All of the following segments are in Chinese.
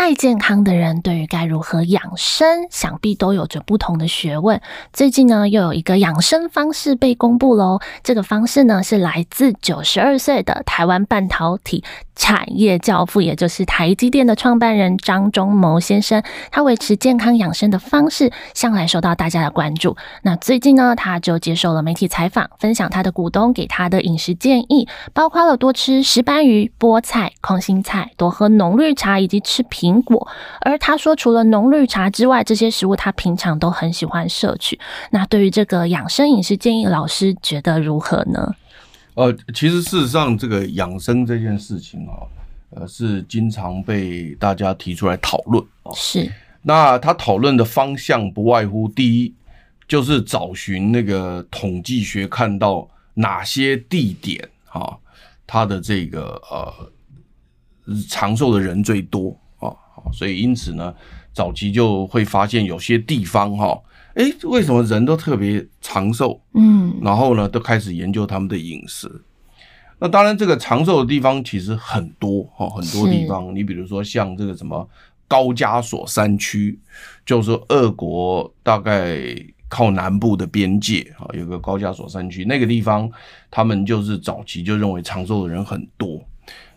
爱健康的人对于该如何养生，想必都有着不同的学问。最近呢，又有一个养生方式被公布喽。这个方式呢，是来自九十二岁的台湾半导体产业教父，也就是台积电的创办人张忠谋先生。他维持健康养生的方式，向来受到大家的关注。那最近呢，他就接受了媒体采访，分享他的股东给他的饮食建议，包括了多吃石斑鱼、菠菜、空心菜，多喝浓绿茶，以及吃苹苹果，而他说，除了浓绿茶之外，这些食物他平常都很喜欢摄取。那对于这个养生饮食建议，老师觉得如何呢？呃，其实事实上，这个养生这件事情啊，呃，是经常被大家提出来讨论啊。是。那他讨论的方向不外乎第一，就是找寻那个统计学看到哪些地点啊，他的这个呃长寿的人最多。所以，因此呢，早期就会发现有些地方哈，哎，为什么人都特别长寿？嗯，然后呢，都开始研究他们的饮食。那当然，这个长寿的地方其实很多哈，很多地方。你比如说像这个什么高加索山区，就是说俄国大概靠南部的边界啊，有个高加索山区，那个地方他们就是早期就认为长寿的人很多。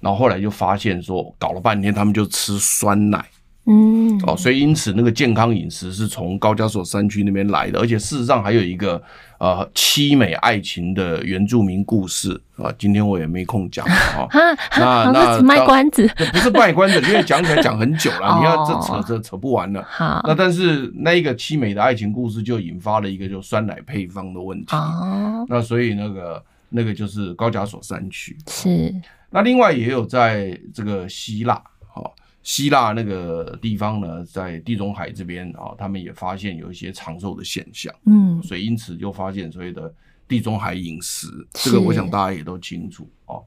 然后后来就发现说，搞了半天他们就吃酸奶，嗯，哦，所以因此那个健康饮食是从高加索山区那边来的，而且事实上还有一个呃凄美爱情的原住民故事。啊，今天我也没空讲啊，那那卖关子，不是卖关子，因为讲起来讲很久了，你要这扯这扯不完了。好，那但是那一个凄美的爱情故事就引发了一个就酸奶配方的问题，哦，那所以那个那个就是高加索山区。是。那另外也有在这个希腊，哈，希腊那个地方呢，在地中海这边啊，他们也发现有一些长寿的现象，嗯，所以因此就发现所谓的地中海饮食，这个我想大家也都清楚啊。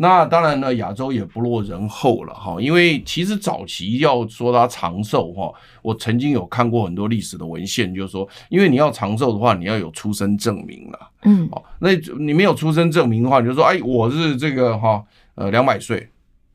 那当然呢，亚洲也不落人后了哈，因为其实早期要说它长寿哈，我曾经有看过很多历史的文献，就是说，因为你要长寿的话，你要有出生证明了，嗯，哦，那你没有出生证明的话，你就说，哎，我是这个哈，呃，两百岁，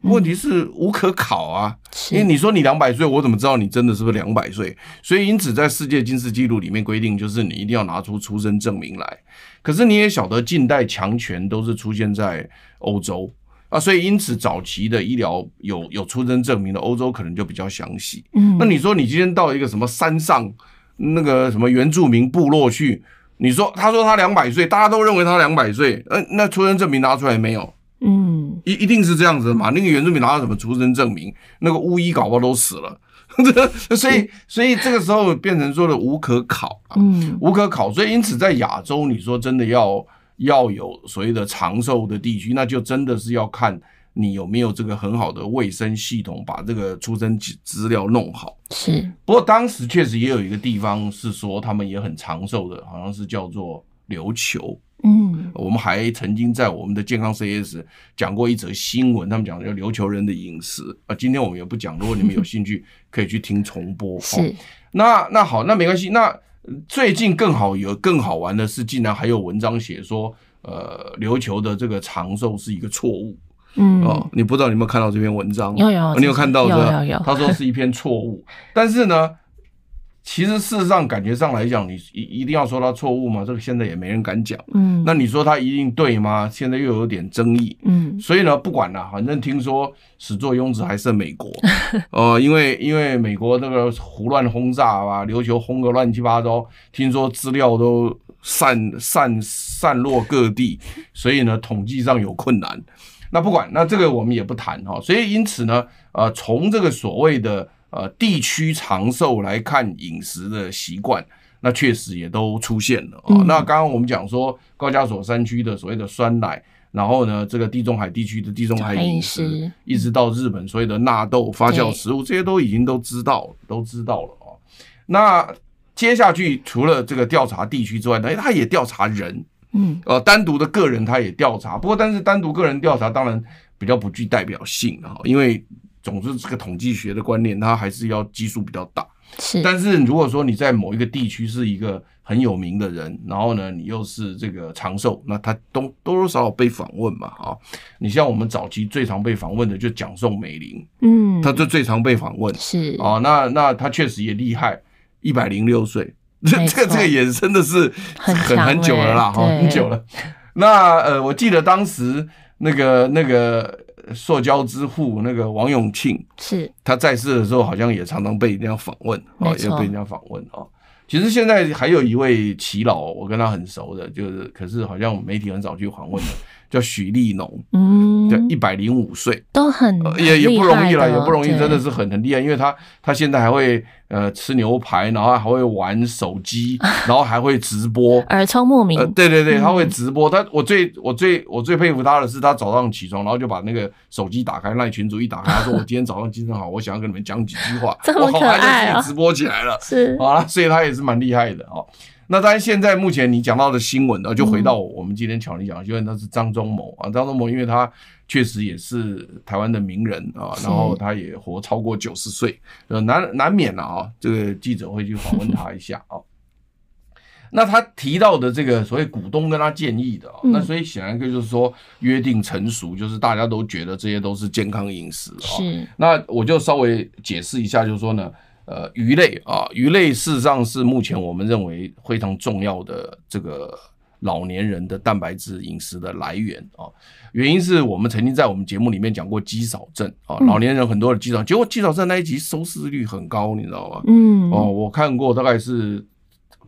问题是无可考啊，因为你说你两百岁，我怎么知道你真的是不是两百岁？所以因此在世界金氏纪录里面规定，就是你一定要拿出出生证明来。可是你也晓得，近代强权都是出现在欧洲啊，所以因此早期的医疗有有出生证明的欧洲可能就比较详细。嗯，那你说你今天到一个什么山上那个什么原住民部落去，你说他说他两百岁，大家都认为他两百岁，呃，那出生证明拿出来没有？嗯，一一定是这样子的嘛？那个原住民拿到什么出生证明？那个巫医搞不好都死了。所以，所以这个时候变成说的无可考，嗯，无可考。所以，因此在亚洲，你说真的要要有所谓的长寿的地区，那就真的是要看你有没有这个很好的卫生系统，把这个出生资料弄好。是。不过当时确实也有一个地方是说他们也很长寿的，好像是叫做琉球。嗯，我们还曾经在我们的健康 CS 讲过一则新闻，他们讲的叫琉球人的饮食啊。今天我们也不讲，如果你们有兴趣，可以去听重播。是，哦、那那好，那没关系。那最近更好有更好玩的是，竟然还有文章写说，呃，琉球的这个长寿是一个错误。嗯，哦，你不知道你有没有看到这篇文章？有有，你有看到的？有有有。他说是一篇错误，但是呢。其实事实上，感觉上来讲，你一一定要说他错误吗？这个现在也没人敢讲。嗯，那你说他一定对吗？现在又有点争议。嗯，所以呢，不管了，反正听说始作俑者还是美国。呃，因为因为美国那个胡乱轰炸啊，琉球轰个乱七八糟，听说资料都散散散落各地，所以呢，统计上有困难。那不管，那这个我们也不谈哈。所以因此呢，呃，从这个所谓的。呃，地区长寿来看饮食的习惯，那确实也都出现了啊。嗯、那刚刚我们讲说高加索山区的所谓的酸奶，然后呢，这个地中海地区的地中海饮食，一直到日本所谓的纳豆发酵食物，这些都已经都知道，都知道了啊。那接下去除了这个调查地区之外，呢，他也调查人，嗯，呃，单独的个人他也调查，不过但是单独个人调查当然比较不具代表性啊，因为总之这个统计学的观念，它还是要基数比较大。是，但是如果说你在某一个地区是一个很有名的人，然后呢，你又是这个长寿，那他都多多少少被访问嘛，啊，你像我们早期最常被访问的就蒋宋美龄，嗯，他就最常被访问，是。啊，那那他确实也厉害，一百零六岁，这这这个也真的是很很很久了啦，哈，很久了。那呃，我记得当时那个那个。塑胶之父那个王永庆是他在世的时候，好像也常常被人家访问啊，也被人家访问啊。其实现在还有一位耆老，我跟他很熟的，就是可是好像媒体很少去访问的。叫许立农，嗯，对，一百零五岁，都很也也不容易了，也不容易，真的是很很厉害，因为他他现在还会呃吃牛排，然后还会玩手机，然后还会直播，耳聪目明，对对对，他会直播。他我最我最我最佩服他的是，他早上起床，然后就把那个手机打开，那群主一打开，他说我今天早上精神好，我想要跟你们讲几句话，这么可爱啊，直播起来了，是。啊，所以他也是蛮厉害的啊。那当然，现在目前你讲到的新闻呢，就回到我们今天巧玲讲的新闻，他是张忠谋啊，张忠谋，因为他确实也是台湾的名人啊，然后他也活超过九十岁，呃，难难免了啊，这个记者会去访问他一下啊。那他提到的这个所谓股东跟他建议的，那所以显然就是说约定成熟，就是大家都觉得这些都是健康饮食啊。是，那我就稍微解释一下，就是说呢。呃，鱼类啊，鱼类事实上是目前我们认为非常重要的这个老年人的蛋白质饮食的来源啊。原因是我们曾经在我们节目里面讲过肌少症啊，老年人很多的肌少，结果肌少症那一集收视率很高，你知道吗？嗯，哦，我看过，大概是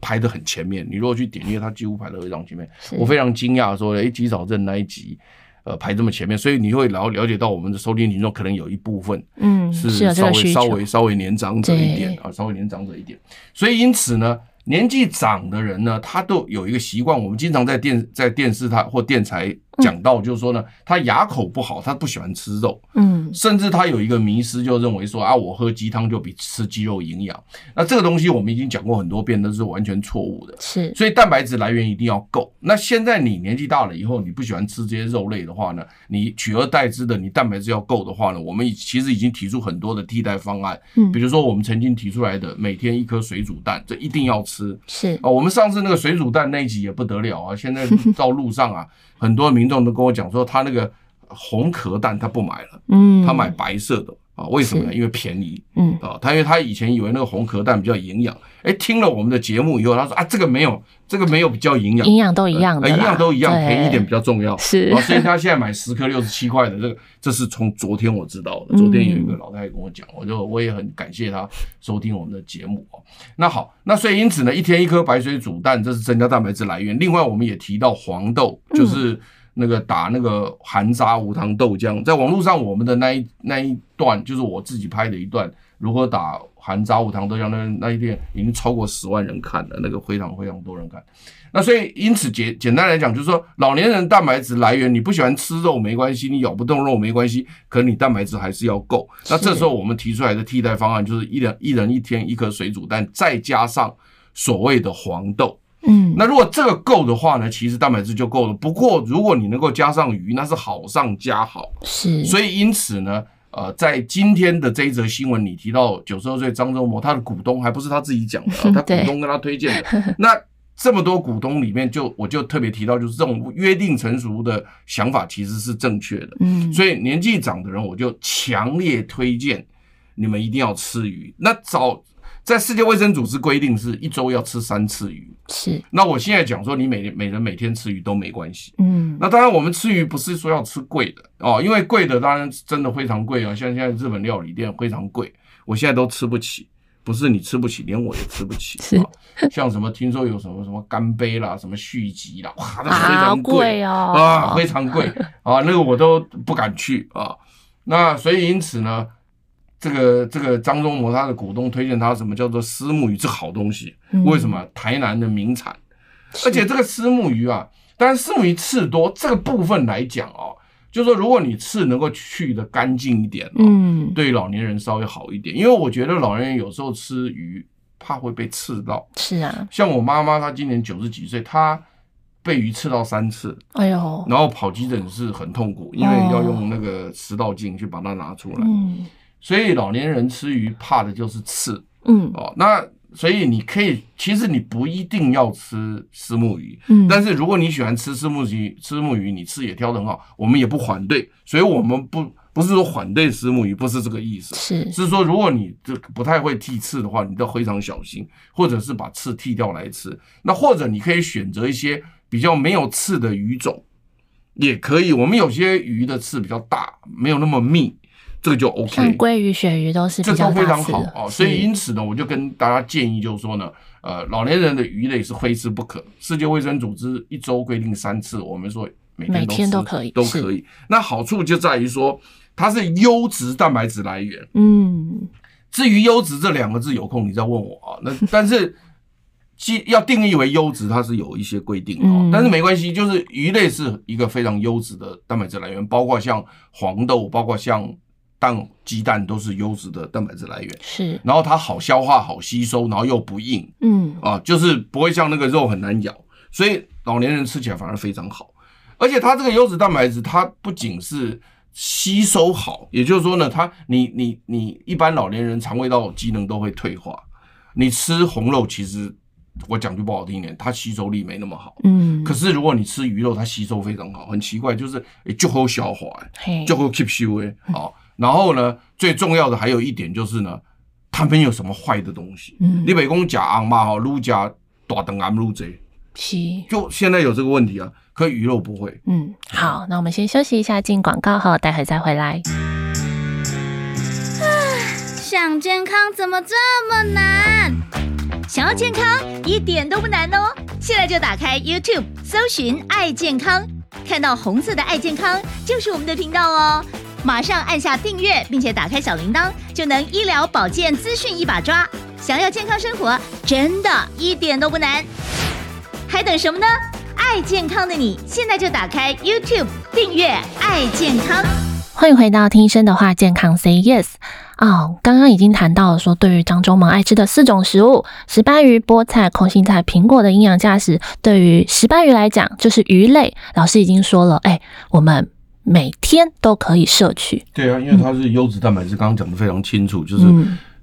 排得很前面。你如果去点击，它几乎排得非常前面。我非常惊讶，说，诶，肌少症那一集。呃，排这么前面，所以你会了了解到我们的收听群众可能有一部分，嗯，是稍微稍微稍微年长者一点啊，稍微年长者一点，所以因此呢。年纪长的人呢，他都有一个习惯，我们经常在电在电视台或电台讲到，就是说呢，他牙口不好，他不喜欢吃肉，嗯，甚至他有一个迷失，就认为说啊，我喝鸡汤就比吃鸡肉营养。那这个东西我们已经讲过很多遍，都是完全错误的。是，所以蛋白质来源一定要够。那现在你年纪大了以后，你不喜欢吃这些肉类的话呢，你取而代之的，你蛋白质要够的话呢，我们其实已经提出很多的替代方案，嗯，比如说我们曾经提出来的每天一颗水煮蛋，这一定要吃。吃是啊，我们上次那个水煮蛋那一集也不得了啊！现在到路上啊，很多民众都跟我讲说，他那个红壳蛋他不买了，嗯，他买白色的。啊，为什么呢？因为便宜，嗯，啊，他因为他以前以为那个红壳蛋比较营养，哎，听了我们的节目以后，他说啊，这个没有，这个没有比较营养，营养都一样的，营养都一样，便宜一点比较重要，是，啊，所以他现在买十颗六十七块的这个，这是从昨天我知道的，昨天有一个老太太跟我讲，我就我也很感谢他收听我们的节目啊。那好，那所以因此呢，一天一颗白水煮蛋，这是增加蛋白质来源。另外，我们也提到黄豆，就是。那个打那个含渣无糖豆浆，在网络上我们的那一那一段就是我自己拍的一段，如何打含渣无糖豆浆，那那一段已经超过十万人看了，那个非常非常多人看。那所以因此简简单来讲，就是说老年人蛋白质来源，你不喜欢吃肉没关系，你咬不动肉没关系，可是你蛋白质还是要够。那这时候我们提出来的替代方案就是一人一人一天一颗水煮蛋，再加上所谓的黄豆。嗯，那如果这个够的话呢，其实蛋白质就够了。不过如果你能够加上鱼，那是好上加好。是，所以因此呢，呃，在今天的这一则新闻里提到九十二岁张忠谋，他的股东还不是他自己讲的，他股东跟他推荐的。那这么多股东里面，就我就特别提到，就是这种约定成熟的想法其实是正确的。嗯，所以年纪长的人，我就强烈推荐你们一定要吃鱼。那早。在世界卫生组织规定是一周要吃三次鱼，是。那我现在讲说，你每每人每天吃鱼都没关系，嗯。那当然，我们吃鱼不是说要吃贵的哦，因为贵的当然真的非常贵啊，像现在日本料理店非常贵，我现在都吃不起。不是你吃不起，连我也吃不起。是，像什么听说有什么什么干杯啦，什么续集啦，哇，那非常贵哦，啊，非常贵啊，那个我都不敢去啊。那所以因此呢。这个这个张忠谋他的股东推荐他什么叫做虱目鱼，这好东西。为什么？台南的名产，而且这个虱目鱼啊，但是虱目鱼刺多这个部分来讲哦，就是说如果你刺能够去的干净一点，嗯，对老年人稍微好一点，因为我觉得老年人有时候吃鱼怕会被刺到。是啊，像我妈妈，她今年九十几岁，她被鱼刺到三次，哎呦，然后跑急诊室很痛苦，因为要用那个食道镜去把它拿出来。嗯，所以老年人吃鱼怕的就是刺。嗯，哦，那。所以你可以，其实你不一定要吃虱目鱼，嗯，但是如果你喜欢吃虱目鱼，虱目鱼你刺也挑得很好，我们也不反对，所以我们不不是说反对虱目鱼，不是这个意思，是是说如果你这不太会剔刺的话，你都非常小心，或者是把刺剔掉来吃，那或者你可以选择一些比较没有刺的鱼种，也可以，我们有些鱼的刺比较大，没有那么密。这个就 OK，像鲑鱼、鳕鱼都是比较这都非常好哦。所以因此呢，我就跟大家建议，就是说呢，呃，老年人的鱼类是非吃不可。世界卫生组织一周规定三次，我们说每天都，每天都可以，都可以。那好处就在于说，它是优质蛋白质来源。嗯，至于优质这两个字，有空你再问我啊。那 但是，既要定义为优质，它是有一些规定的。嗯、但是没关系，就是鱼类是一个非常优质的蛋白质来源，包括像黄豆，包括像。蛋、鸡蛋都是优质的蛋白质来源，是，然后它好消化、好吸收，然后又不硬，嗯。啊，就是不会像那个肉很难咬，所以老年人吃起来反而非常好。而且它这个优质蛋白质，它不仅是吸收好，也就是说呢，它你你你一般老年人肠胃道机能都会退化，你吃红肉其实我讲句不好听一点，它吸收力没那么好，嗯，可是如果你吃鱼肉，它吸收非常好，很奇怪，就是诶就好消化，就好 keep 收诶，好。然后呢，最重要的还有一点就是呢，他没有什么坏的东西。嗯，你别讲假昂嘛哈，撸加大肠癌卤贼，是，就现在有这个问题啊，可鱼肉不会。嗯，好，那我们先休息一下，进广告后，待会再回来。想健康怎么这么难？想要健康一点都不难哦，现在就打开 YouTube，搜寻“爱健康”，看到红色的“爱健康”就是我们的频道哦。马上按下订阅，并且打开小铃铛，就能医疗保健资讯一把抓。想要健康生活，真的一点都不难，还等什么呢？爱健康的你，现在就打开 YouTube 订阅“爱健康”。欢迎回到听医生的话，健康 Say Yes 哦，刚刚已经谈到了说，对于张忠萌爱吃的四种食物——石斑鱼、菠菜、空心菜、苹果的营养价值，对于石斑鱼来讲，就是鱼类。老师已经说了，哎，我们。每天都可以摄取，对啊，因为它是优质蛋白质，刚刚讲的非常清楚，就是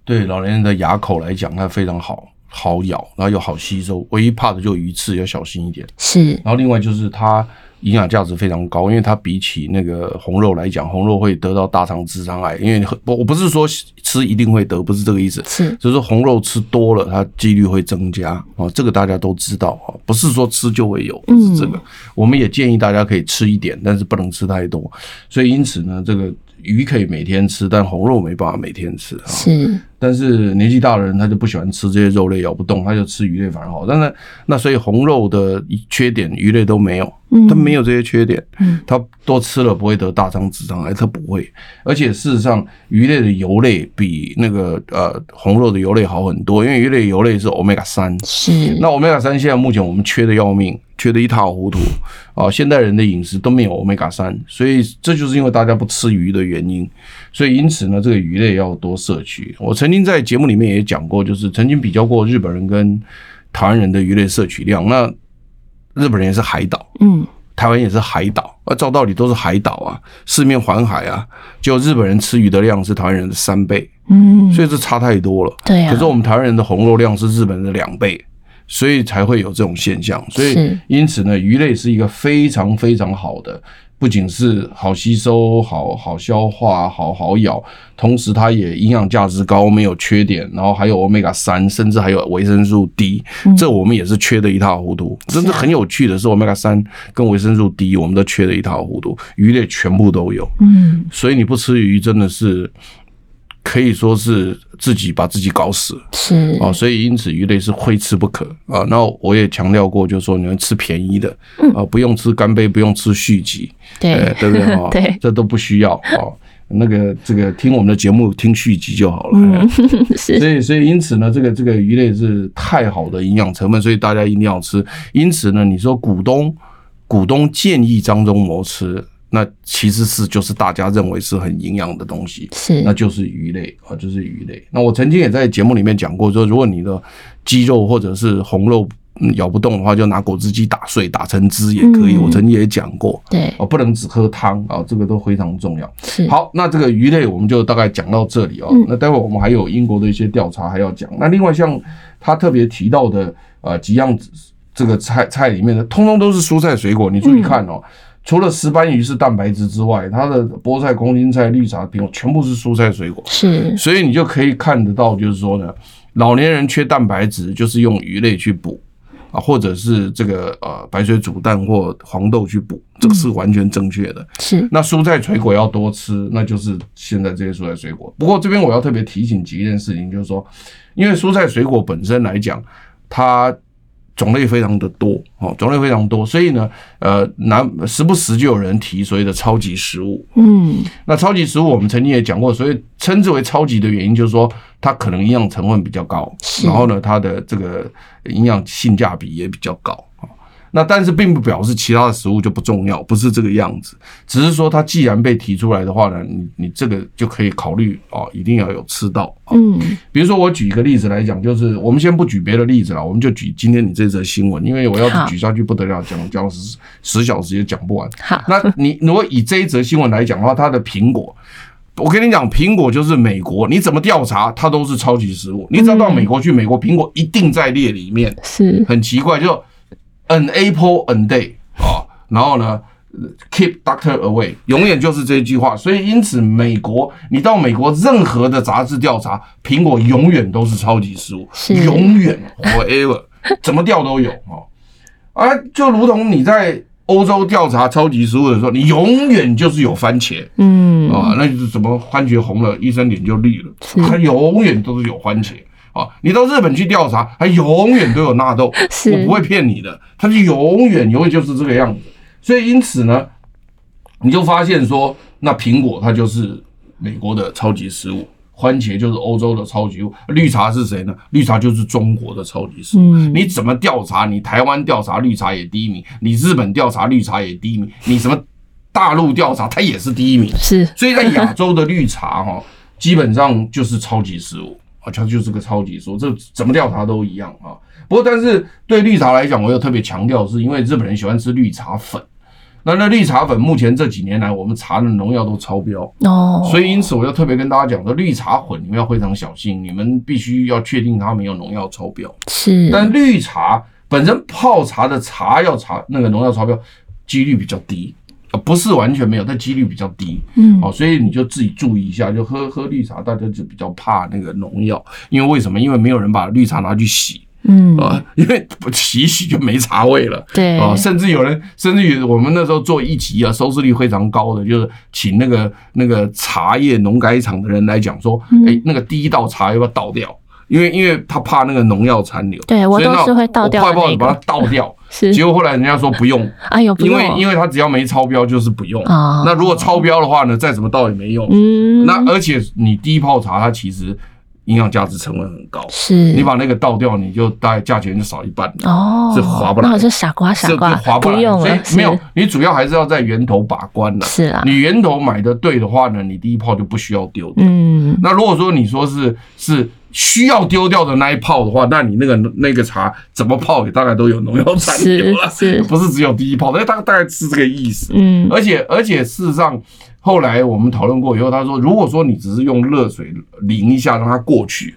对老年人的牙口来讲，它非常好，好咬，然后又好吸收。唯一怕的就鱼刺，要小心一点。是，然后另外就是它。营养价值非常高，因为它比起那个红肉来讲，红肉会得到大肠直肠癌。因为我我不是说吃一定会得，不是这个意思，是就是说红肉吃多了，它几率会增加啊。这个大家都知道啊，不是说吃就会有，不是这个。我们也建议大家可以吃一点，但是不能吃太多。所以因此呢，这个鱼可以每天吃，但红肉没办法每天吃啊。是。但是年纪大的人他就不喜欢吃这些肉类，咬不动，他就吃鱼类反而好。但是那所以红肉的缺点，鱼类都没有，它没有这些缺点。嗯，它多吃了不会得大肠直肠癌，它不会。而且事实上，鱼类的油类比那个呃红肉的油类好很多，因为鱼类油类是 omega 三。是。那 omega 三现在目前我们缺的要命，缺的一塌糊涂啊！现代人的饮食都没有欧米伽三，所以这就是因为大家不吃鱼的原因。所以因此呢，这个鱼类要多摄取。我曾经在节目里面也讲过，就是曾经比较过日本人跟台湾人的鱼类摄取量。那日本人也是海岛，嗯，台湾也是海岛，啊，照道理都是海岛啊，四面环海啊，就日本人吃鱼的量是台湾人的三倍，嗯，所以这差太多了。对啊。可是我们台湾人的红肉量是日本人的两倍，所以才会有这种现象。所以因此呢，鱼类是一个非常非常好的。不仅是好吸收、好好消化、好好咬，同时它也营养价值高，没有缺点，然后还有欧米伽三，甚至还有维生素 D，嗯、这我们也是缺的一塌糊涂。真的很有趣的是，欧米伽三跟维生素 D，我们都缺的一塌糊涂，鱼类全部都有。嗯，所以你不吃鱼真的是。可以说是自己把自己搞死，是啊，所以因此鱼类是非吃不可啊。那我也强调过，就是说你们吃便宜的啊，不用吃干杯，不用吃续集，对对不对啊？对，这都不需要啊。那个这个听我们的节目听续集就好了。嗯，是。所以所以因此呢，这个这个鱼类是太好的营养成分，所以大家一定要吃。因此呢，你说股东。股东建议张忠谋吃，那其实是就是大家认为是很营养的东西，是，那就是鱼类啊，就是鱼类。那我曾经也在节目里面讲过，说如果你的鸡肉或者是红肉。咬不动的话，就拿果汁机打碎，打成汁也可以。嗯、我曾经也讲过，对哦，不能只喝汤啊，这个都非常重要。是好，那这个鱼类我们就大概讲到这里哦。嗯、那待会我们还有英国的一些调查还要讲。那另外像他特别提到的呃几样这个菜菜里面的，通通都是蔬菜水果。你注意看哦，嗯、除了石斑鱼是蛋白质之外，它的菠菜、空心菜、绿茶、苹果全部是蔬菜水果。是，所以你就可以看得到，就是说呢，老年人缺蛋白质，就是用鱼类去补。啊，或者是这个呃白水煮蛋或黄豆去补，这个是完全正确的。嗯、是，那蔬菜水果要多吃，那就是现在这些蔬菜水果。不过这边我要特别提醒几件事情，就是说，因为蔬菜水果本身来讲，它。种类非常的多哦，种类非常多，所以呢，呃，难时不时就有人提所谓的超级食物。嗯，那超级食物我们曾经也讲过，所以称之为超级的原因就是说，它可能营养成分比较高，然后呢，它的这个营养性价比也比较高。那但是并不表示其他的食物就不重要，不是这个样子，只是说它既然被提出来的话呢，你你这个就可以考虑哦，一定要有吃到。嗯，比如说我举一个例子来讲，就是我们先不举别的例子了，我们就举今天你这则新闻，因为我要举下去不得了，讲讲十十小时也讲不完。好，那你如果以这一则新闻来讲的话，它的苹果，我跟你讲，苹果就是美国，你怎么调查它都是超级食物。你只要到美国去，美国苹果一定在列里面，是很奇怪就。An apple a day 啊，然后呢，keep doctor away，永远就是这句话。所以因此，美国你到美国任何的杂志调查，苹果永远都是超级食物，是永远 forever，怎么调都有啊。啊，就如同你在欧洲调查超级食物的时候，你永远就是有番茄，嗯啊，那就是什么番茄红了，医生脸就绿了，它永远都是有番茄。啊，你到日本去调查，它永远都有纳豆，我不会骗你的，它就永远永远就是这个样子。所以因此呢，你就发现说，那苹果它就是美国的超级食物，番茄就是欧洲的超级物，绿茶是谁呢？绿茶就是中国的超级食物。嗯，你怎么调查？你台湾调查绿茶也第一名，你日本调查绿茶也第一名，你什么大陆调查它也是第一名。是，所以在亚洲的绿茶哈，基本上就是超级食物。啊，它就是个超级说，这怎么调查都一样啊。不过，但是对绿茶来讲，我又特别强调，是因为日本人喜欢吃绿茶粉。那那绿茶粉目前这几年来，我们查的农药都超标哦，所以因此我要特别跟大家讲说，绿茶粉你们要非常小心，你们必须要确定它没有农药超标。是，但绿茶本身泡茶的茶要茶那个农药超标几率比较低。不是完全没有，但几率比较低。嗯，哦，所以你就自己注意一下，就喝喝绿茶，大家就比较怕那个农药，因为为什么？因为没有人把绿茶拿去洗，嗯啊，因为洗一洗就没茶味了。对啊，甚至有人，甚至于我们那时候做一集啊，收视率非常高的，就是请那个那个茶叶农改厂的人来讲说，哎，那个第一道茶要不要倒掉？因为因为他怕那个农药残留，对我都是会倒掉，快跑把它倒掉。是，结果后来人家说不用，哎呦，因为因为他只要没超标就是不用。啊，那如果超标的话呢，再怎么倒也没用。嗯，那而且你第一泡茶它其实营养价值成分很高，是你把那个倒掉，你就大概价钱就少一半哦，是划不来。那我是傻瓜傻瓜，划不来。不用了，所以没有，你主要还是要在源头把关了。是啊，你源头买的对的话呢，你第一泡就不需要丢掉。嗯，那如果说你说是是。需要丢掉的那一泡的话，那你那个那个茶怎么泡也大概都有农药残留了，不是只有第一泡？那大大概是这个意思。嗯，而且而且事实上，后来我们讨论过以后，他说，如果说你只是用热水淋一下让它过去。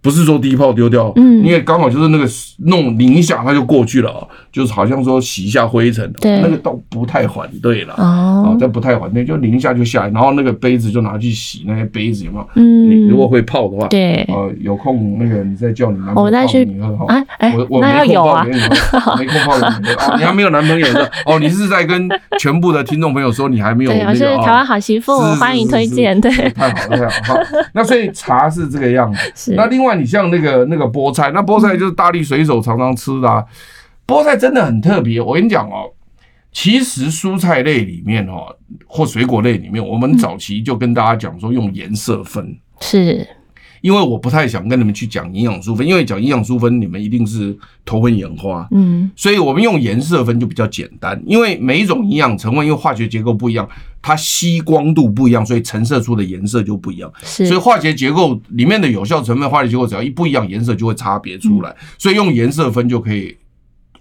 不是说第一泡丢掉，嗯，因为刚好就是那个弄淋一下它就过去了，就是好像说洗一下灰尘，那个都不太反对了，哦，这不太反对，就淋一下就下来，然后那个杯子就拿去洗，那些杯子有没有？嗯，你如果会泡的话，对，呃，有空那个你再叫你男朋友泡给你喝哈，啊，哎，我我没空泡给你喝，没空泡给你喝，你还没有男朋友的哦，你是在跟全部的听众朋友说你还没有那个，我是台湾好媳妇，欢迎推荐，对，太好了太好了，那所以茶是这个样子，那另外你像那个那个菠菜，那菠菜就是大力水手常常吃的啊。菠菜真的很特别，我跟你讲哦，其实蔬菜类里面哦，或水果类里面，我们早期就跟大家讲说用颜色分，是因为我不太想跟你们去讲营养素分，因为讲营养素分，你们一定是头昏眼花。嗯，所以我们用颜色分就比较简单，因为每一种营养成分因为化学结构不一样，它吸光度不一样，所以呈现出的颜色就不一样。是，所以化学结构里面的有效成分，化学结构只要一不一样，颜色就会差别出来。所以用颜色分就可以。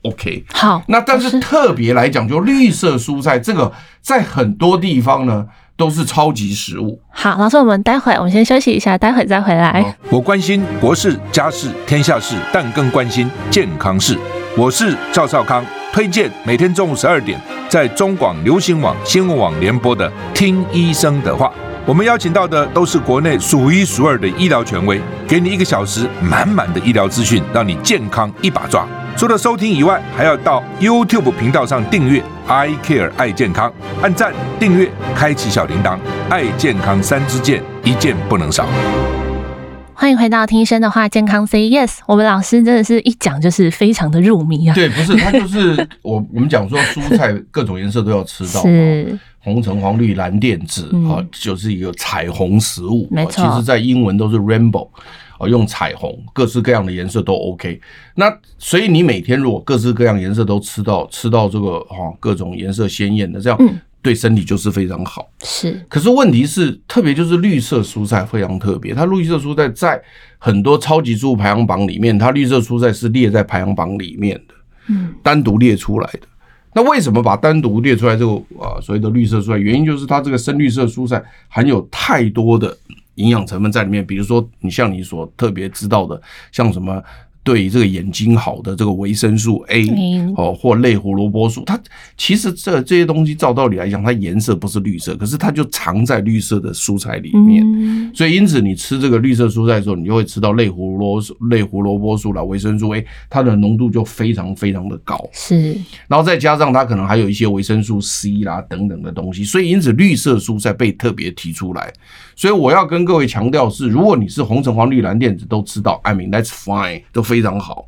OK，好。那但是特别来讲，就绿色蔬菜这个，在很多地方呢都是超级食物。好，老师，我们待会我们先休息一下，待会再回来。我关心国事、家事、天下事，但更关心健康事。我是赵少康，推荐每天中午十二点在中广流行网、新闻网联播的《听医生的话》。我们邀请到的都是国内数一数二的医疗权威，给你一个小时满满的医疗资讯，让你健康一把抓。除了收听以外，还要到 YouTube 频道上订阅 “I Care 爱健康”，按赞、订阅、开启小铃铛，爱健康三支箭，一件不能少。欢迎回到听医生的话，健康 Say Yes。我们老师真的是一讲就是非常的入迷啊。对，不是他就是我我们讲说蔬菜各种颜色都要吃到，是红橙黄绿蓝靛紫啊，就是一个彩虹食物。没错，其实在英文都是 Rainbow。哦，用彩虹，各式各样的颜色都 OK。那所以你每天如果各式各样颜色都吃到，吃到这个哈各种颜色鲜艳的，这样对身体就是非常好。是。可是问题是，特别就是绿色蔬菜非常特别，它绿色蔬菜在很多超级食物排行榜里面，它绿色蔬菜是列在排行榜里面的，嗯，单独列出来的。那为什么把单独列出来这个啊所谓的绿色蔬菜？原因就是它这个深绿色蔬菜含有太多的。营养成分在里面，比如说你像你所特别知道的，像什么。对于这个眼睛好的这个维生素 A 哦，或类胡萝卜素，它其实这这些东西照道理来讲，它颜色不是绿色，可是它就藏在绿色的蔬菜里面。所以因此你吃这个绿色蔬菜的时候，你就会吃到类胡萝类胡萝卜素啦，维生素 A，它的浓度就非常非常的高。是，然后再加上它可能还有一些维生素 C 啦等等的东西，所以因此绿色蔬菜被特别提出来。所以我要跟各位强调是，如果你是红橙黄绿蓝靛紫都吃到，I mean that's fine，都非。非常好，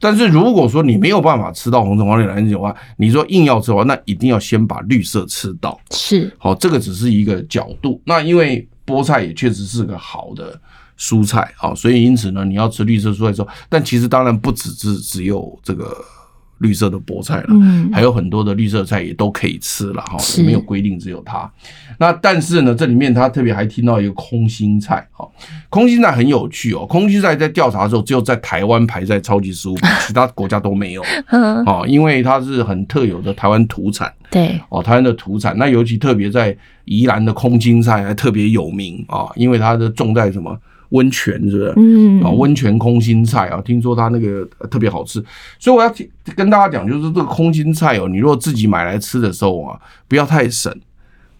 但是如果说你没有办法吃到红橙黄绿蓝靛紫的话，你说硬要吃的话，那一定要先把绿色吃到。是，好，这个只是一个角度。那因为菠菜也确实是个好的蔬菜啊，所以因此呢，你要吃绿色蔬菜的时候，但其实当然不只是只有这个。绿色的菠菜了，嗯，还有很多的绿色菜也都可以吃了哈，没有规定只有它。那但是呢，这里面他特别还听到一个空心菜哈，空心菜很有趣哦。空心菜在调查的时候，只有在台湾排在超级食物，其他国家都没有。嗯，哦，因为它是很特有的台湾土产，对，哦，台湾的土产。那尤其特别在宜兰的空心菜还特别有名啊，因为它的种在什么？温泉是不是？嗯啊，温泉空心菜啊，听说它那个特别好吃，所以我要跟大家讲，就是这个空心菜哦，你如果自己买来吃的时候啊，不要太省，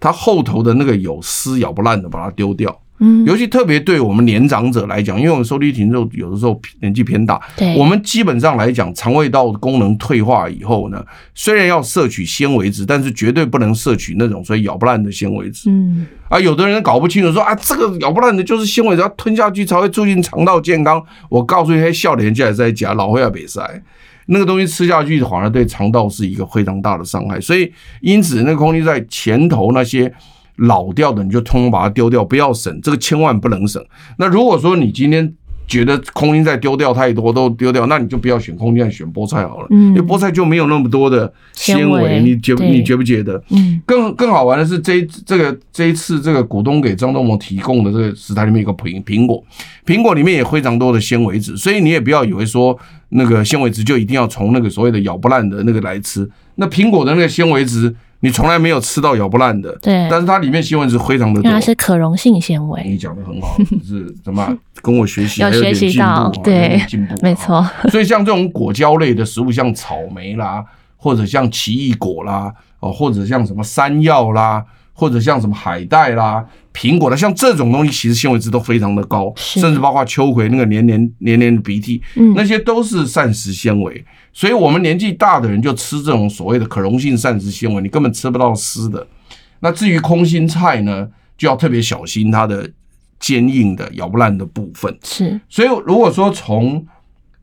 它后头的那个有丝咬不烂的，把它丢掉。嗯，尤其特别对我们年长者来讲，因为我们收听之后有的时候年纪偏大，对，我们基本上来讲，肠胃道功能退化以后呢，虽然要摄取纤维质，但是绝对不能摄取那种所以咬不烂的纤维质。嗯，啊，有的人搞不清楚说啊，这个咬不烂的就是纤维质，要吞下去才会促进肠道健康。我告诉你，笑脸就还在讲，老会要被塞，那个东西吃下去反而对肠道是一个非常大的伤害。所以，因此那个空气在前头那些。老掉的你就通通把它丢掉，不要省，这个千万不能省。那如果说你今天觉得空心菜丢掉太多都丢掉，那你就不要选空心菜，选菠菜好了。嗯，因为菠菜就没有那么多的纤维，你觉你觉不觉得？嗯，更更好玩的是这一这个这一次这个股东给张东谋提供的这个食材里面有个苹苹果，苹果里面也非常多的纤维质，所以你也不要以为说那个纤维质就一定要从那个所谓的咬不烂的那个来吃，那苹果的那个纤维质。你从来没有吃到咬不烂的，对，但是它里面纤维质非常的多，它是可溶性纤维。你讲的很好，是 怎么跟我学习？有学习到，对，进步，没错。所以像这种果胶类的食物，像草莓啦，或者像奇异果啦，哦，或者像什么山药啦，或者像什么海带啦、苹果啦，像这种东西，其实纤维质都非常的高，甚至包括秋葵那个黏黏黏黏的鼻涕，嗯，那些都是膳食纤维。所以，我们年纪大的人就吃这种所谓的可溶性膳食纤维，你根本吃不到湿的。那至于空心菜呢，就要特别小心它的坚硬的、咬不烂的部分。是。所以，如果说从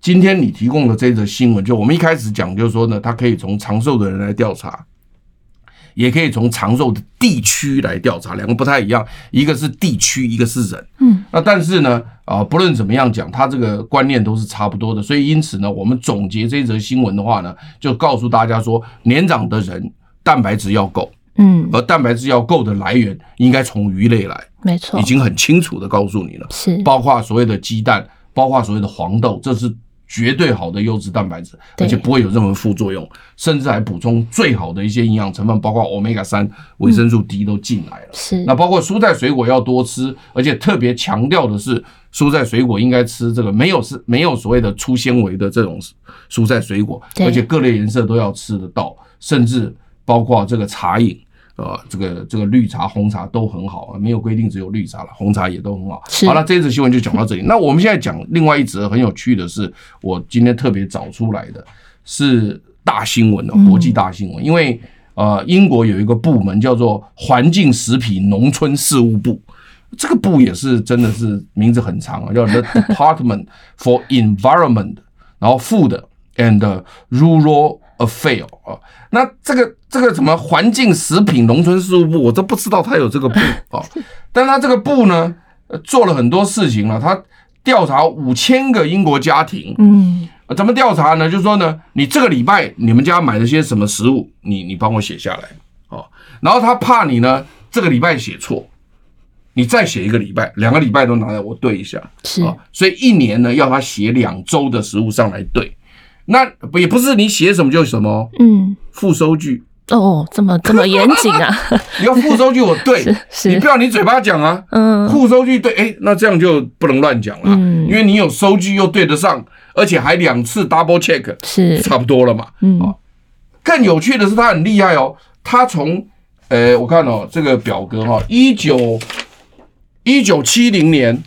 今天你提供的这则新闻，就我们一开始讲，就是说呢，它可以从长寿的人来调查，也可以从长寿的地区来调查，两个不太一样，一个是地区，一个是人。嗯，那但是呢，啊，不论怎么样讲，它这个观念都是差不多的，所以因此呢，我们总结这则新闻的话呢，就告诉大家说，年长的人蛋白质要够，嗯，而蛋白质要够的来源应该从鱼类来，没错，已经很清楚的告诉你了，是。包括所谓的鸡蛋，包括所谓的黄豆，这是。绝对好的优质蛋白质，而且不会有任何副作用，甚至还补充最好的一些营养成分，包括欧米伽三、维生素 D 都进来了。是，那包括蔬菜水果要多吃，而且特别强调的是，蔬菜水果应该吃这个没有是没有所谓的粗纤维的这种蔬菜水果，而且各类颜色都要吃得到，甚至包括这个茶饮。呃，这个这个绿茶、红茶都很好啊，没有规定只有绿茶了，红茶也都很好。好了，这一则新闻就讲到这里。那我们现在讲另外一则很有趣的是，我今天特别找出来的是大新闻哦，国际大新闻。因为呃，英国有一个部门叫做环境、食品、农村事务部，这个部也是真的是名字很长啊，叫 The Department for Environment，然后 Food and Rural Affairs 啊。那这个这个什么环境、食品、农村事务部，我都不知道他有这个部啊。但他这个部呢，做了很多事情了。他调查五千个英国家庭，嗯，怎么调查呢？就是说呢，你这个礼拜你们家买了些什么食物，你你帮我写下来哦。然后他怕你呢这个礼拜写错，你再写一个礼拜，两个礼拜都拿来我对一下，是啊。所以一年呢要他写两周的食物上来对。那也不是你写什么就什么，嗯，附收据哦，这么这么严谨啊！你要附收据我对，你不要你嘴巴讲啊，嗯，附收据对，哎，那这样就不能乱讲了，嗯，因为你有收据又对得上，而且还两次 double check，是。差不多了嘛，嗯，更有趣的是他很厉害哦，他从，呃，我看哦这个表格哈，一九一九七零年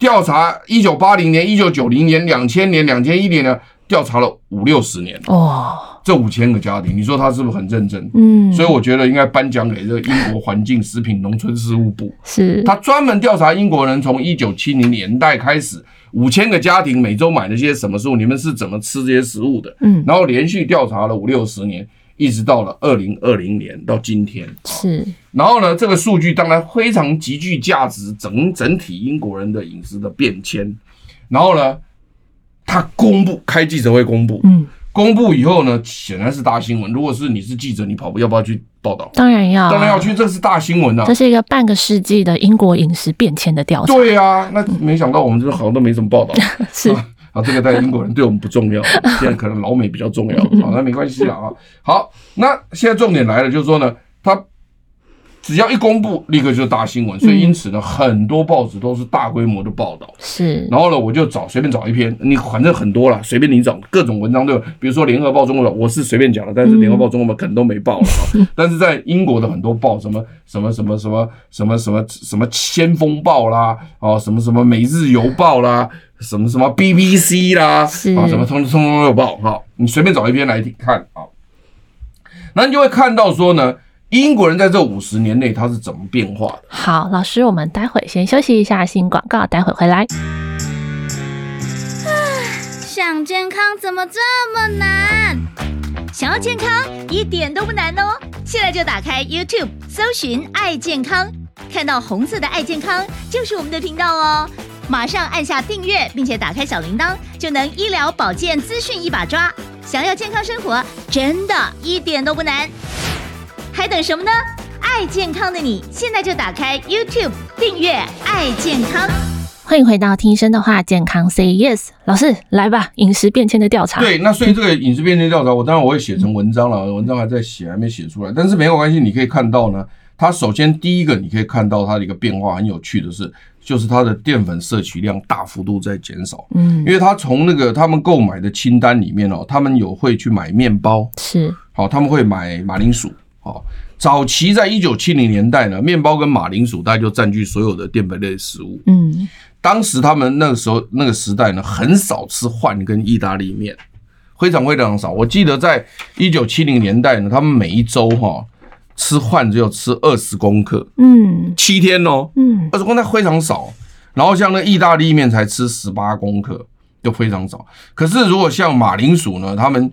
调查，一九八零年、一九九零年、两千年、两千一年呢。调查了五六十年哦，这五千个家庭，你说他是不是很认真？嗯，所以我觉得应该颁奖给这个英国环境、食品、农村事务部。是，他专门调查英国人从一九七零年代开始，五千个家庭每周买了些什么食物，你们是怎么吃这些食物的？嗯，然后连续调查了五六十年，一直到了二零二零年到今天。是，然后呢，这个数据当然非常极具价值，整整体英国人的饮食的变迁。然后呢，他公布开记者会公布，嗯，公布以后呢，显然是大新闻。如果是你是记者，你跑步要不要去报道？当然要，当然要去，这是大新闻啊！这是一个半个世纪的英国饮食变迁的调查。对啊，那没想到我们这好像都没什么报道。是啊，啊，这个在英国人对我们不重要，现在可能老美比较重要。好，那没关系了啊。好，那现在重点来了，就是说呢，他。只要一公布，立刻就是大新闻，所以因此呢，很多报纸都是大规模的报道。是，然后呢，我就找随便找一篇，你反正很多了，随便你找各种文章都有。比如说《联合报》中国版，我是随便讲的，但是《联合报》中国版可能都没报了。但是在英国的很多报，什么什么什么什么什么什么什么《先锋报》啦，哦，什么什么《每日邮报》啦，什么什么 BBC 啦，啊，什么通通通都有报。哈，你随便找一篇来看啊，那你就会看到说呢。英国人在这五十年内他是怎么变化的？好，老师，我们待会先休息一下，新广告，待会回来。想健康怎么这么难？想要健康一点都不难哦！现在就打开 YouTube，搜寻“爱健康”，看到红色的“爱健康”就是我们的频道哦。马上按下订阅，并且打开小铃铛，就能医疗保健资讯一把抓。想要健康生活，真的一点都不难。还等什么呢？爱健康的你，现在就打开 YouTube 订阅“爱健康”。欢迎回到听医生的话，健康 Say Yes，老师来吧。饮食变迁的调查，对，那所以这个饮食变迁调查，我当然我会写成文章了，文章还在写，还没写出来，但是没有关系。你可以看到呢，它首先第一个你可以看到它的一个变化，很有趣的是，就是它的淀粉摄取量大幅度在减少。嗯，因为它从那个他们购买的清单里面哦，他们有会去买面包，是好，他们会买马铃薯。哦，早期在一九七零年代呢，面包跟马铃薯大概就占据所有的淀粉类食物。嗯，当时他们那个时候那个时代呢，很少吃饭跟意大利面，非常非常少。我记得在一九七零年代呢，他们每一周哈吃饭只有吃二十公克，嗯，七天哦，嗯，二十公克非常少。然后像那意大利面才吃十八公克，就非常少。可是如果像马铃薯呢，他们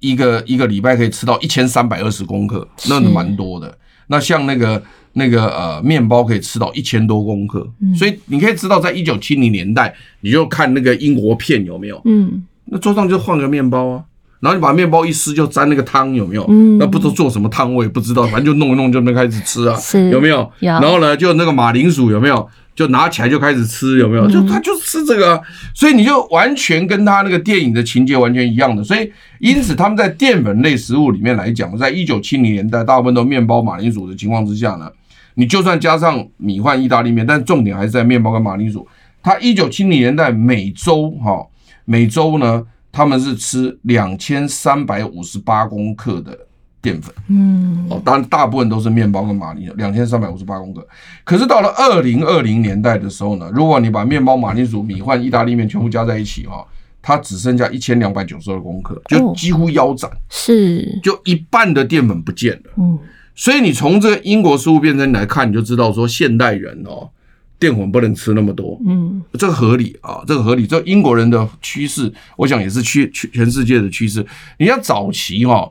一个一个礼拜可以吃到一千三百二十公克，那蛮多的。那像那个那个呃面包可以吃到一千多公克，嗯，所以你可以知道，在一九七零年代，你就看那个英国片有没有？嗯，那桌上就换个面包啊。然后你把面包一撕，就沾那个汤，有没有？嗯，那不知道做什么汤，我也不知道，反正就弄一弄就能开始吃啊，有没有？有。然后呢，就那个马铃薯有没有？就拿起来就开始吃，有没有？就他就吃这个，所以你就完全跟他那个电影的情节完全一样的。所以因此他们在淀粉类食物里面来讲，在一九七零年代，大部分都面包、马铃薯的情况之下呢，你就算加上米饭、意大利面，但重点还是在面包跟马铃薯。他一九七零年代每周哈，每周呢。他们是吃两千三百五十八公克的淀粉，嗯，哦，当然大部分都是面包跟马铃薯，两千三百五十八公克。可是到了二零二零年代的时候呢，如果你把面包、马铃薯、米饭、意大利面全部加在一起哈，它只剩下一千两百九十二公克，就几乎腰斩，是，就一半的淀粉不见了。嗯，所以你从这个英国食物变迁来看，你就知道说现代人哦。淀粉不能吃那么多，嗯，这个合理啊，这个合理。这英国人的趋势，我想也是趋全全世界的趋势。你像早期哈，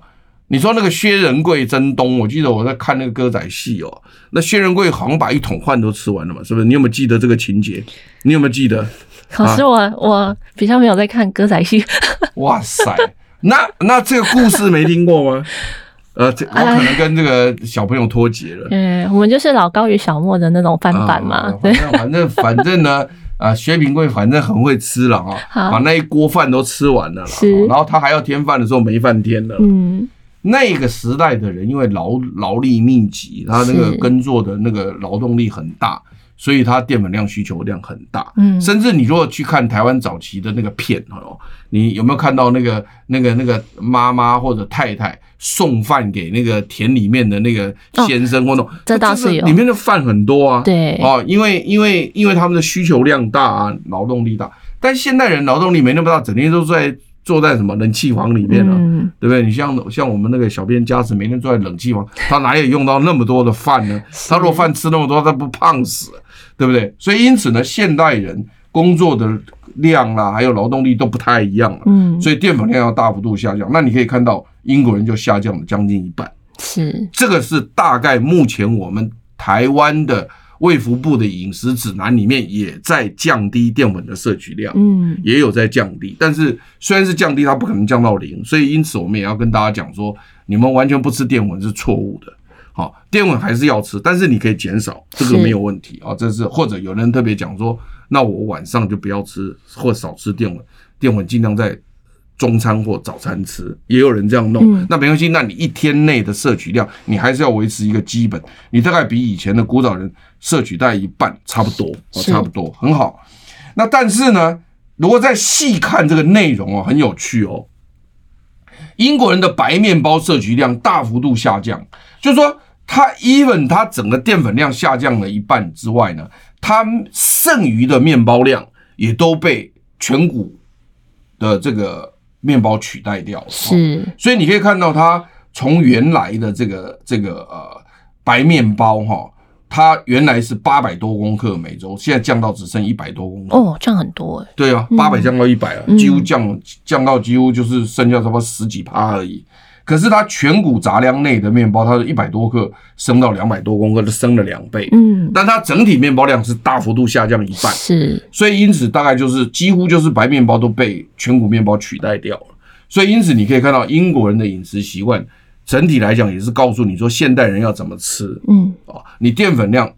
你说那个薛仁贵征东，我记得我在看那个歌仔戏哦，那薛仁贵好像把一桶饭都吃完了嘛，是不是？你有没有记得这个情节？你有没有记得？可是我、啊、我比较没有在看歌仔戏。哇塞，那那这个故事没听过吗？呃，这我可能跟这个小朋友脱节了。嗯，我们就是老高与小莫的那种翻版嘛。对，反正反正呢，啊，薛平贵反正很会吃了啊，把那一锅饭都吃完了啦。是。然后他还要添饭的时候没饭添了。嗯。那个时代的人因为劳劳力密集，他那个耕作的那个劳动力很大。所以它淀粉量需求量很大，嗯，甚至你如果去看台湾早期的那个片哦，你有没有看到那个那个那个妈妈或者太太送饭给那个田里面的那个先生或者、哦、这倒是有，里面的饭很多啊，对，哦，因为因为因为他们的需求量大啊，劳动力大，但现代人劳动力没那么大，整天都在坐在什么冷气房里面了、啊，嗯、对不对？你像像我们那个小编家子，每天坐在冷气房，他哪有用到那么多的饭呢？他如果饭吃那么多，他不胖死？对不对？所以因此呢，现代人工作的量啊，还有劳动力都不太一样了。嗯，所以淀粉量要大幅度下降。那你可以看到，英国人就下降了将近一半。是，这个是大概目前我们台湾的卫福部的饮食指南里面也在降低淀粉的摄取量。嗯，也有在降低，但是虽然是降低，它不可能降到零。所以因此，我们也要跟大家讲说，你们完全不吃淀粉是错误的。好，淀粉还是要吃，但是你可以减少，这个没有问题啊。这是或者有人特别讲说，那我晚上就不要吃或少吃淀粉，淀粉尽量在中餐或早餐吃，也有人这样弄。那没关系，那你一天内的摄取量，你还是要维持一个基本，你大概比以前的古早人摄取大概一半，差不多，差不多，很好。那但是呢，如果再细看这个内容哦，很有趣哦。英国人的白面包摄取量大幅度下降，就是说。它 even 它整个淀粉量下降了一半之外呢，它剩余的面包量也都被全谷的这个面包取代掉了。是，所以你可以看到它从原来的这个这个呃白面包哈，它原来是八百多公克每周，现在降到只剩一百多公克。哦，降很多哎。对啊，八百降到一百了，几乎降降到几乎就是剩下差不多十几趴而已。可是它全谷杂粮内的面包，它是一百多克升到两百多公克，就升了两倍。嗯，但它整体面包量是大幅度下降一半。是，所以因此大概就是几乎就是白面包都被全谷面包取代掉了。所以因此你可以看到英国人的饮食习惯，整体来讲也是告诉你说现代人要怎么吃。嗯，啊，你淀粉量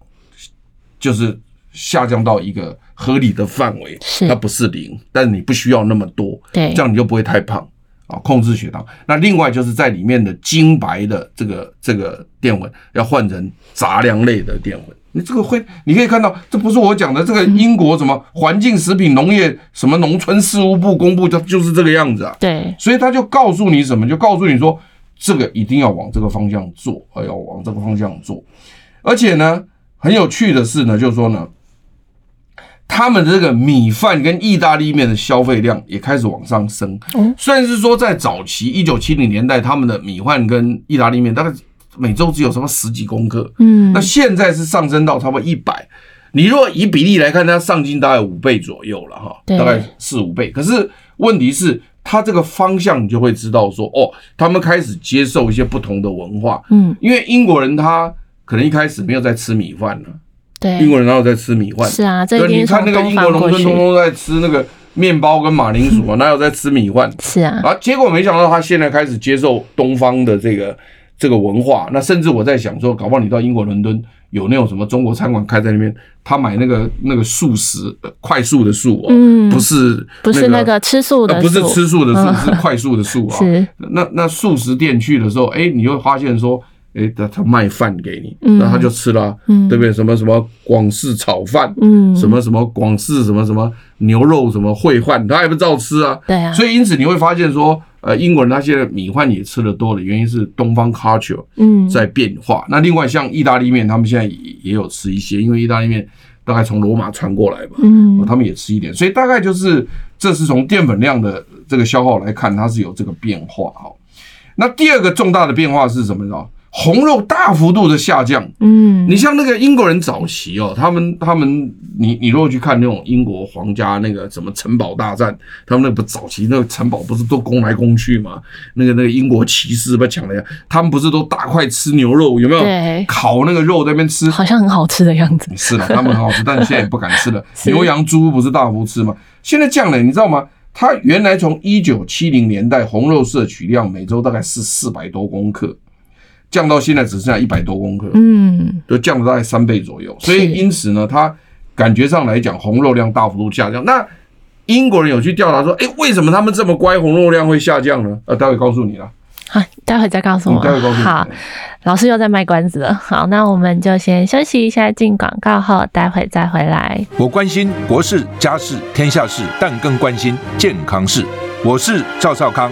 就是下降到一个合理的范围，它不是零，但是你不需要那么多，对，这样你就不会太胖。啊，控制血糖。那另外就是在里面的精白的这个这个淀粉要换成杂粮类的淀粉。你这个会，你可以看到，这不是我讲的，这个英国什么环境食品农业什么农村事务部公布的，就是这个样子啊。对，所以他就告诉你什么，就告诉你说，这个一定要往这个方向做，要往这个方向做。而且呢，很有趣的是呢，就是说呢。他们的这个米饭跟意大利面的消费量也开始往上升。虽然是说在早期一九七零年代，他们的米饭跟意大利面大概每周只有什么十几公克，嗯，那现在是上升到差不多一百。你如果以比例来看，它上进大概五倍左右了哈，大概四五倍。可是问题是，它这个方向你就会知道说，哦，他们开始接受一些不同的文化。嗯，因为英国人他可能一开始没有在吃米饭呢。对，英国人哪有在吃米饭？是啊，你看那个英国农村通通在吃那个面包跟马铃薯啊，哪有在吃米饭？是啊，啊，结果没想到他现在开始接受东方的这个这个文化。那甚至我在想说，搞不好你到英国伦敦有那种什么中国餐馆开在那边，他买那个那个素食快速的素哦，嗯，不是不是那个吃素的，不是吃素的素，是快速的素啊。是，那那素食店去的时候，哎，你会发现说。哎，他他卖饭给你，那他就吃了，对不对？什么什么广式炒饭，嗯，什么什么广式什么什么牛肉什么烩饭，他还不照吃啊？对啊。所以因此你会发现说，呃，英国人他现在米饭也吃的多的原因是东方 culture 嗯在变化。那另外像意大利面，他们现在也也有吃一些，因为意大利面大概从罗马传过来嘛，嗯，他们也吃一点。所以大概就是这是从淀粉量的这个消耗来看，它是有这个变化哈。那第二个重大的变化是什么呢？红肉大幅度的下降，嗯，你像那个英国人早期哦，他们他们，你你如果去看那种英国皇家那个什么城堡大战，他们那不早期那个城堡不是都攻来攻去吗？那个那个英国骑士不抢了呀，他们不是都大块吃牛肉，有没有？烤那个肉在那边吃，好像很好吃的样子。是的，他们很好吃，但是现在也不敢吃了。牛羊猪不是大幅吃吗？现在降了，你知道吗？它原来从一九七零年代红肉摄取量每周大概是四百多公克。降到现在只剩下一百多公克，嗯，就降了大概三倍左右，所以因此呢，它感觉上来讲，红肉量大幅度下降。那英国人有去调查说，哎，为什么他们这么乖，红肉量会下降呢？呃，待会告诉你了。好，待会再告诉我。待会告诉你。好，老师又在卖关子了。好，那我们就先休息一下，进广告后，待会再回来。我关心国事、家事、天下事，但更关心健康事。我是赵少康，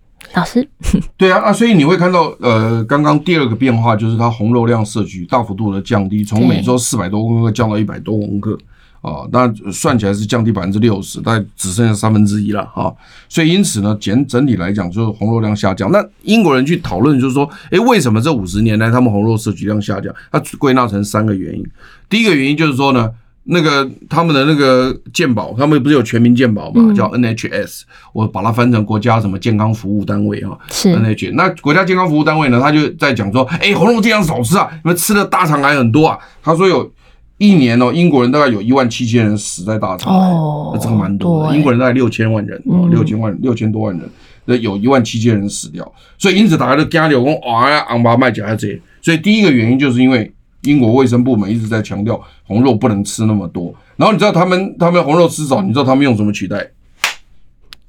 老师，对啊，那所以你会看到，呃，刚刚第二个变化就是它红肉量摄取大幅度的降低，从每周四百多公克降到一百多公克啊，那算起来是降低百分之六十，但只剩下三分之一了哈。所以因此呢，整整体来讲就是红肉量下降。那英国人去讨论就是说，诶，为什么这五十年来他们红肉摄取量下降？它归纳成三个原因。第一个原因就是说呢。那个他们的那个健保，他们不是有全民健保嘛，叫 NHS，我把它翻成国家什么健康服务单位啊，是 NHS。那国家健康服务单位呢，他就在讲说，哎，红肉尽量少吃啊，你们吃的大肠癌很多啊。他说有一年哦，英国人大概有一万七千人死在大肠癌，哦，这个蛮多的。英国人大概六千万人，六千万六千多万人，那有一万七千人死掉，所以因此大家都加油讲，哇呀，昂巴麦加这些。所以第一个原因就是因为。英国卫生部门一直在强调红肉不能吃那么多，然后你知道他们他们红肉吃少，你知道他们用什么取代？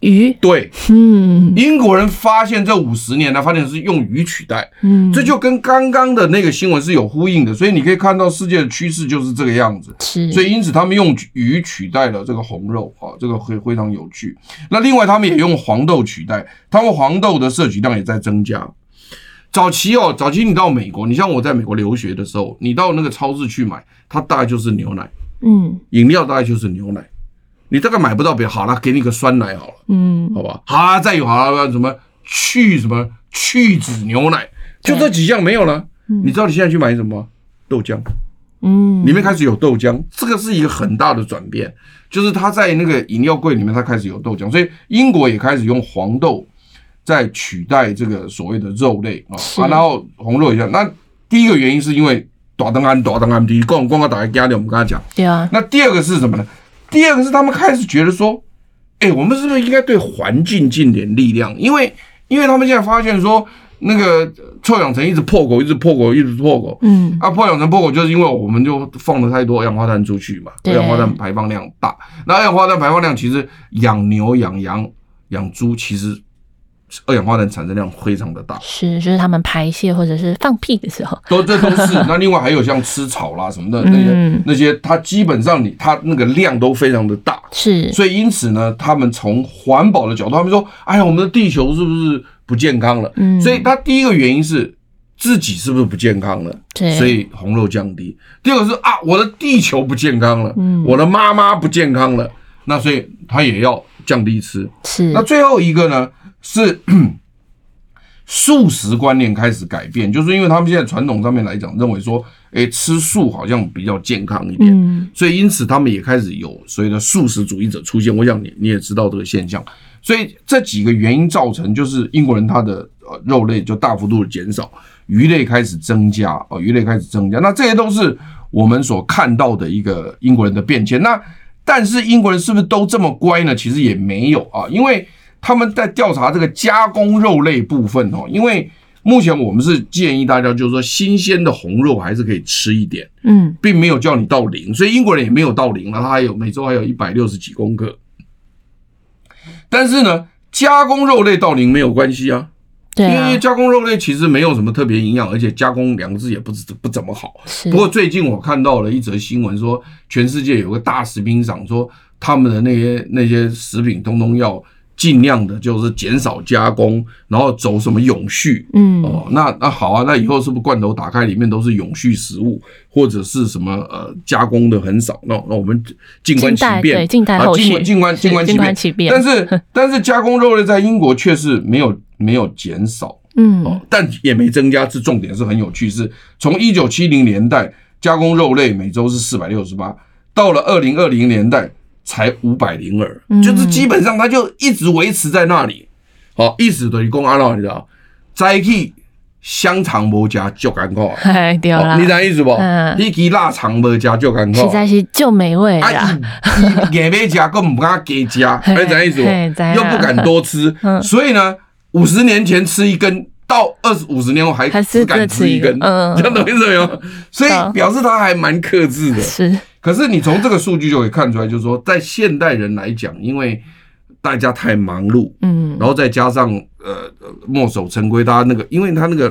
鱼。对，嗯，英国人发现这五十年来发现是用鱼取代，嗯，这就跟刚刚的那个新闻是有呼应的，所以你可以看到世界的趋势就是这个样子，是，所以因此他们用鱼取代了这个红肉啊，这个非非常有趣。那另外他们也用黄豆取代，他们黄豆的摄取量也在增加。早期哦，早期你到美国，你像我在美国留学的时候，你到那个超市去买，它大概就是牛奶，嗯，饮料大概就是牛奶，你大概买不到别，好了，给你个酸奶好了，嗯，好吧，好啊，再有好了，什么去什么去脂牛奶，就这几样没有了。你知道你现在去买什么？豆浆，嗯，里面开始有豆浆，这个是一个很大的转变，就是它在那个饮料柜里面，它开始有豆浆，所以英国也开始用黄豆。在取代这个所谓的肉类啊，啊，然后红肉一下。那第一个原因是因为大肠癌，大肠癌，你光光要打开家里，我们刚才讲。对啊。那第二个是什么呢？第二个是他们开始觉得说，哎，我们是不是应该对环境尽点力量？因为，因为他们现在发现说，那个臭氧层一直破口，一直破口，一直破口。嗯。啊，破氧层破口就是因为我们就放了太多二氧化碳出去嘛，二氧化碳排放量大。那二氧化碳排放量其实养牛、养羊、养猪其实。二氧化碳产生量非常的大，是，就是他们排泄或者是放屁的时候，都这都是。那另外还有像吃草啦什么的那些、嗯、那些，它基本上你它那个量都非常的大，是。所以因此呢，他们从环保的角度，他们说，哎呀，我们的地球是不是不健康了？嗯。所以它第一个原因是自己是不是不健康了？对，所以红肉降低。第二个是啊，我的地球不健康了，嗯，我的妈妈不健康了，那所以他也要降低吃。是。那最后一个呢是 素食观念开始改变，就是因为他们现在传统上面来讲，认为说，哎，吃素好像比较健康一点，嗯，所以因此他们也开始有所谓的素食主义者出现。我想你你也知道这个现象。所以这几个原因造成，就是英国人他的呃肉类就大幅度的减少，鱼类开始增加哦，鱼类开始增加。那这些都是我们所看到的一个英国人的变迁。那但是英国人是不是都这么乖呢？其实也没有啊，因为他们在调查这个加工肉类部分哦，因为目前我们是建议大家就是说新鲜的红肉还是可以吃一点，嗯，并没有叫你到零，所以英国人也没有到零了，他还有每周还有一百六十几公克。但是呢，加工肉类到零没有关系啊，对啊，因为加工肉类其实没有什么特别营养，而且加工两个字也不不怎么好。不过最近我看到了一则新闻，说全世界有个大食品厂说他们的那些那些食品通通要。尽量的就是减少加工，然后走什么永续，嗯哦，那那好啊，那以后是不是罐头打开里面都是永续食物，或者是什么呃加工的很少？那那我们静观其变，静待后续，静观 静观其变。但是 但是加工肉类在英国却是没有没有减少，嗯哦，但也没增加。是重点是很有趣，是从一九七零年代加工肉类每周是四百六十八，到了二零二零年代。才五百零二，就是基本上它就一直维持在那里。好、嗯，意思等于讲安怎，你知道？早起香肠无加就干苦，哎，对啦，你知意思不？你支腊肠无加就干苦，实在是就美味啊！硬要加，更不敢加加，你知道意思不？又不敢多吃，所以呢，五十年前吃一根，到二十五十年后还只敢吃一根，嗯，这样懂意思没有？所以表示他还蛮克制的，是。可是你从这个数据就可以看出来，就是说，在现代人来讲，因为大家太忙碌，嗯，然后再加上呃墨守成规，大家那个，因为他那个。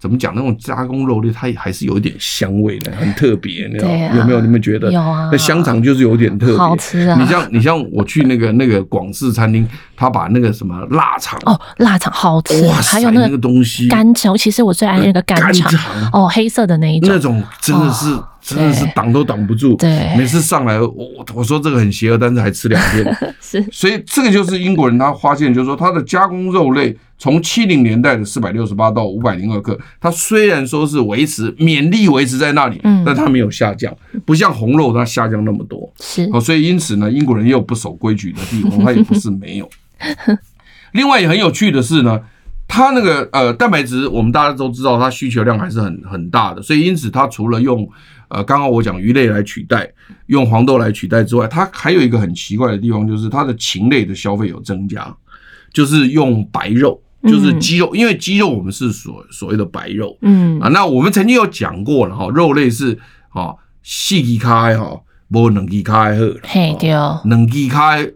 怎么讲？那种加工肉类，它还是有一点香味的，很特别，你知道有没有？你们觉得？有啊。那香肠就是有点特别，好吃啊！你像你像我去那个那个广式餐厅，他把那个什么腊肠哦，腊肠好吃，还有那个东西干肠，其实我最爱那个干肠哦，黑色的那一种，那种真的是真的是挡都挡不住。对，每次上来我我说这个很邪恶，但是还吃两片。是，所以这个就是英国人他发现，就是说他的加工肉类。从七零年代的四百六十八到五百零二克，它虽然说是维持勉力维持在那里，嗯，但它没有下降，不像红肉它下降那么多，是哦，所以因此呢，英国人也有不守规矩的地方，他也不是没有。另外也很有趣的是呢，它那个呃蛋白质，我们大家都知道它需求量还是很很大的，所以因此它除了用呃刚刚我讲鱼类来取代，用黄豆来取代之外，它还有一个很奇怪的地方，就是它的禽类的消费有增加，就是用白肉。就是鸡肉，因为鸡肉我们是所所谓的白肉，嗯。啊，那我们曾经有讲过了哈，肉类是哈四支开哈，无两支开好，嘿对，两支开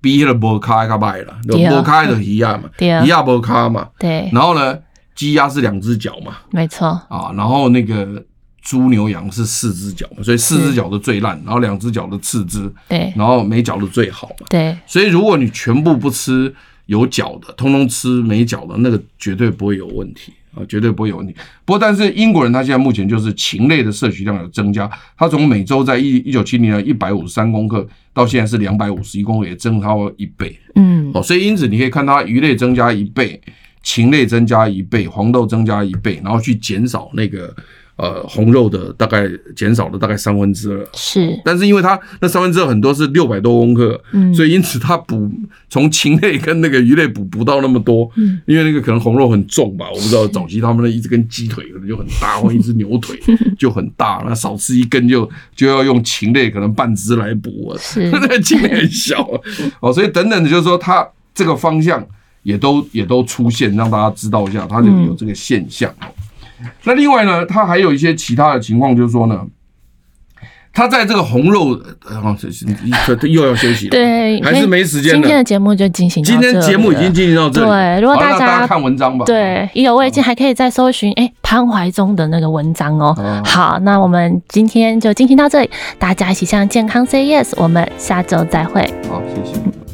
比那个无开较歹啦，无开的鱼鸭嘛，鱼鸭无开嘛，对，然后呢，鸡鸭是两只脚嘛，没错。啊，然后那个猪牛羊是四只脚嘛，所以四只脚的最烂，然后两只脚的次之，对，然后没脚的最好嘛，对，所以如果你全部不吃。有脚的，通通吃没脚的，那个绝对不会有问题啊，绝对不会有问题。不过，但是英国人他现在目前就是禽类的摄取量有增加，他从每周在一一九七零年一百五十三公克，到现在是两百五十一公克，也增超了一倍。嗯，哦，所以因此你可以看它鱼类增加一倍，禽类增加一倍，黄豆增加一倍，然后去减少那个。呃，红肉的大概减少了大概三分之二，是，但是因为它那三分之二很多是六百多公克，嗯，所以因此它补从禽类跟那个鱼类补不到那么多，嗯，因为那个可能红肉很重吧，我不知道早期他们的一只跟鸡腿可能就很大，或一只牛腿 就很大，那少吃一根就就要用禽类可能半只来补，是，那个禽类很小，哦，所以等等的，就是说它这个方向也都也都出现，让大家知道一下，它就有这个现象。那另外呢，他还有一些其他的情况，就是说呢，他在这个红肉，呃，又要休息，对，还是没时间。今天的节目就进行到，今天节目已经进行到这里。对，如果大家，大家看文章吧，对，意犹未尽，还可以再搜寻哎潘怀宗的那个文章哦。好，那我们今天就进行到这里，大家一起向健康 say yes，我们下周再会。好，谢谢。